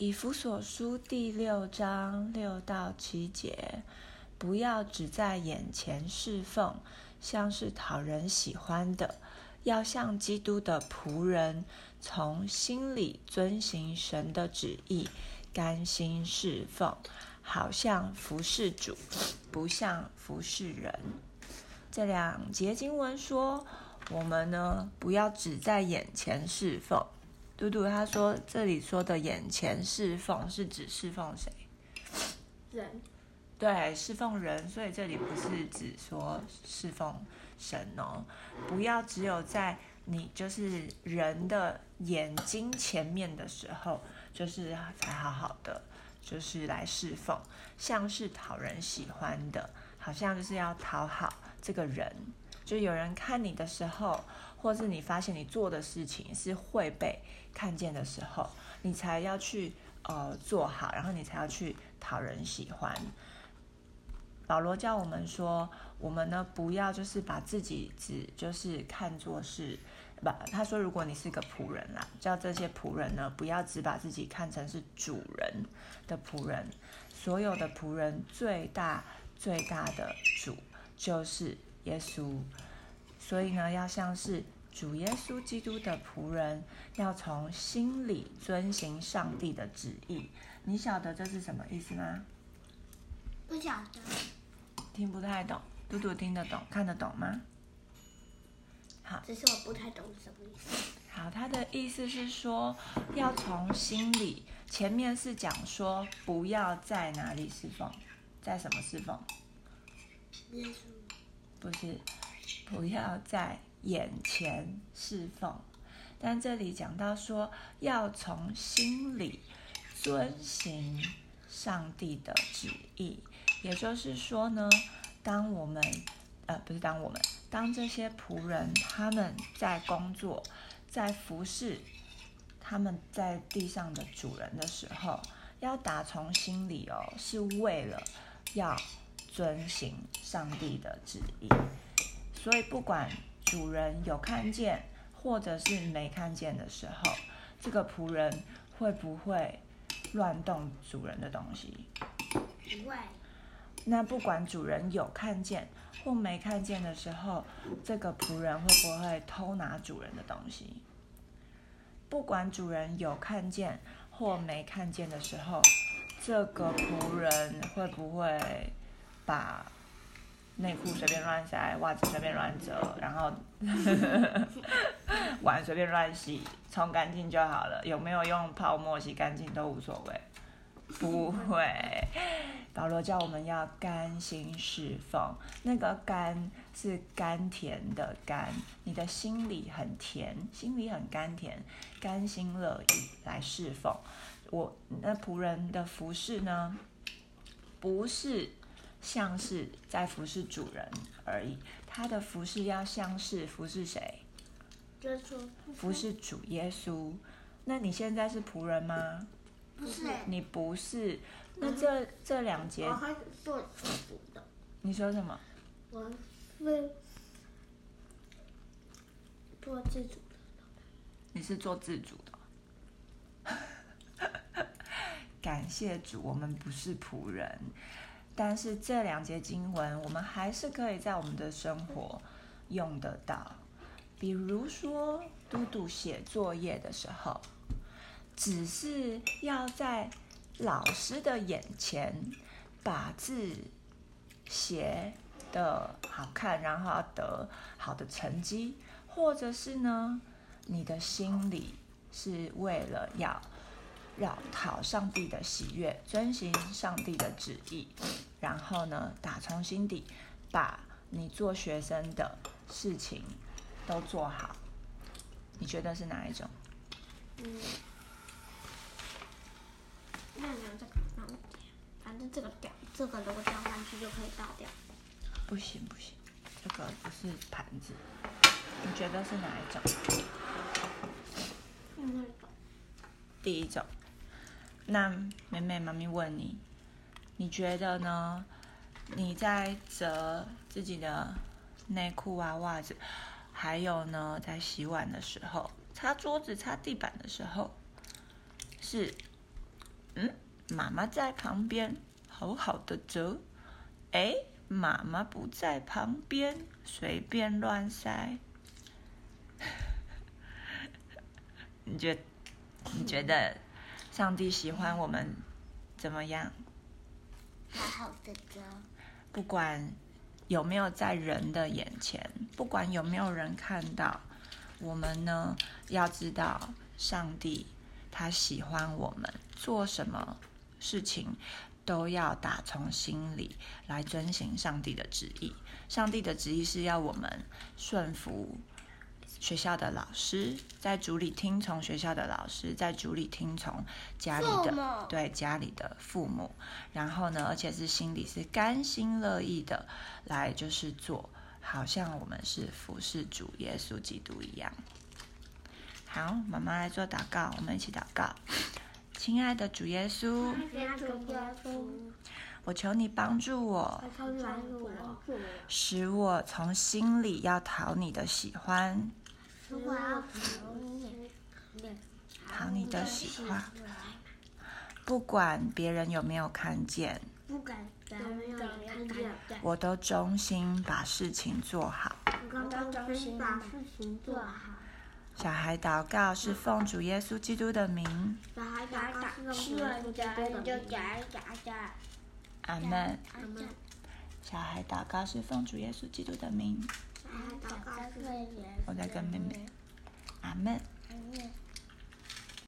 以弗所书第六章六到七节，不要只在眼前侍奉，像是讨人喜欢的，要像基督的仆人，从心里遵行神的旨意，甘心侍奉，好像服侍主，不像服侍人。这两节经文说，我们呢，不要只在眼前侍奉。嘟嘟他说：“这里说的眼前侍奉是指侍奉谁？人，对，侍奉人。所以这里不是指说侍奉神哦。不要只有在你就是人的眼睛前面的时候，就是才好好的，就是来侍奉，像是讨人喜欢的，好像就是要讨好这个人。就有人看你的时候，或是你发现你做的事情是会被。”看见的时候，你才要去呃做好，然后你才要去讨人喜欢。保罗教我们说，我们呢不要就是把自己只就是看作是不，他说如果你是个仆人啦，叫这些仆人呢不要只把自己看成是主人的仆人，所有的仆人最大最大的主就是耶稣，所以呢要像是。主耶稣基督的仆人要从心里遵行上帝的旨意，你晓得这是什么意思吗？不晓得，听不太懂。嘟嘟听得懂，看得懂吗？好，只是我不太懂什么意思。好，他的意思是说，要从心里，前面是讲说不要在哪里侍奉，在什么侍奉？耶稣不是，不要在。眼前侍奉，但这里讲到说要从心里遵行上帝的旨意，也就是说呢，当我们呃不是当我们当这些仆人他们在工作在服侍他们在地上的主人的时候，要打从心里哦，是为了要遵行上帝的旨意，所以不管。主人有看见，或者是没看见的时候，这个仆人会不会乱动主人的东西？不会。那不管主人有看见或没看见的时候，这个仆人会不会偷拿主人的东西？不管主人有看见或没看见的时候，这个仆人会不会把？内裤随便乱塞，袜子随便乱折，然后 碗随便乱洗，冲干净就好了。有没有用泡沫洗干净都无所谓，不会。保罗叫我们要甘心侍奉，那个甘是甘甜的甘，你的心里很甜，心里很甘甜，甘心乐意来侍奉。我那仆人的服饰呢，不是。像是在服侍主人而已，他的服侍要像是服侍谁？服侍主耶稣。那你现在是仆人吗？不是。你不是。那这这两节。我还是做自主的。你说什么？我是做自主的。你是做自主的。感谢主，我们不是仆人。但是这两节经文，我们还是可以在我们的生活用得到。比如说，嘟嘟写作业的时候，只是要在老师的眼前把字写的好看，然后要得好的成绩，或者是呢，你的心里是为了要。讨上帝的喜悦，遵循上帝的旨意，然后呢，打从心底把你做学生的事情都做好。你觉得是哪一种？嗯，那你这个，反正这个掉，这个如果掉上去就可以倒掉。不行不行，这个不是盘子。你觉得是哪一种？第一种。那妹妹妈咪问你，你觉得呢？你在折自己的内裤啊、袜子，还有呢，在洗碗的时候、擦桌子、擦地板的时候，是嗯，妈妈在旁边，好好的折。哎，妈妈不在旁边，随便乱塞。你觉你觉得上帝喜欢我们怎么样？好好的折。不管有没有在人的眼前，不管有没有人看到，我们呢要知道，上帝他喜欢我们做什么事情都要打从心里来遵行上帝的旨意。上帝的旨意是要我们顺服学校的老师，在主里听从学校的老师，在主里听从家里的对家里的父母，然后呢，而且是心里是甘心乐意的来就是做，好像我们是服侍主耶稣基督一样。好，妈妈来做祷告，我们一起祷告。亲爱的主耶稣，那个耶稣，我求你帮助我，求你帮助我，使我从心里要讨你的喜欢，如果要讨你，的喜欢，不管别人有没有看见，不管别人有没有看见，我都衷心把事情做好。我都忠心把事情做好。小孩祷告是奉主耶稣基督的名，小孩祷告是用耶稣基督的名。阿门。阿门。小孩祷告是奉主耶稣基督的名，我在跟妹妹。阿门。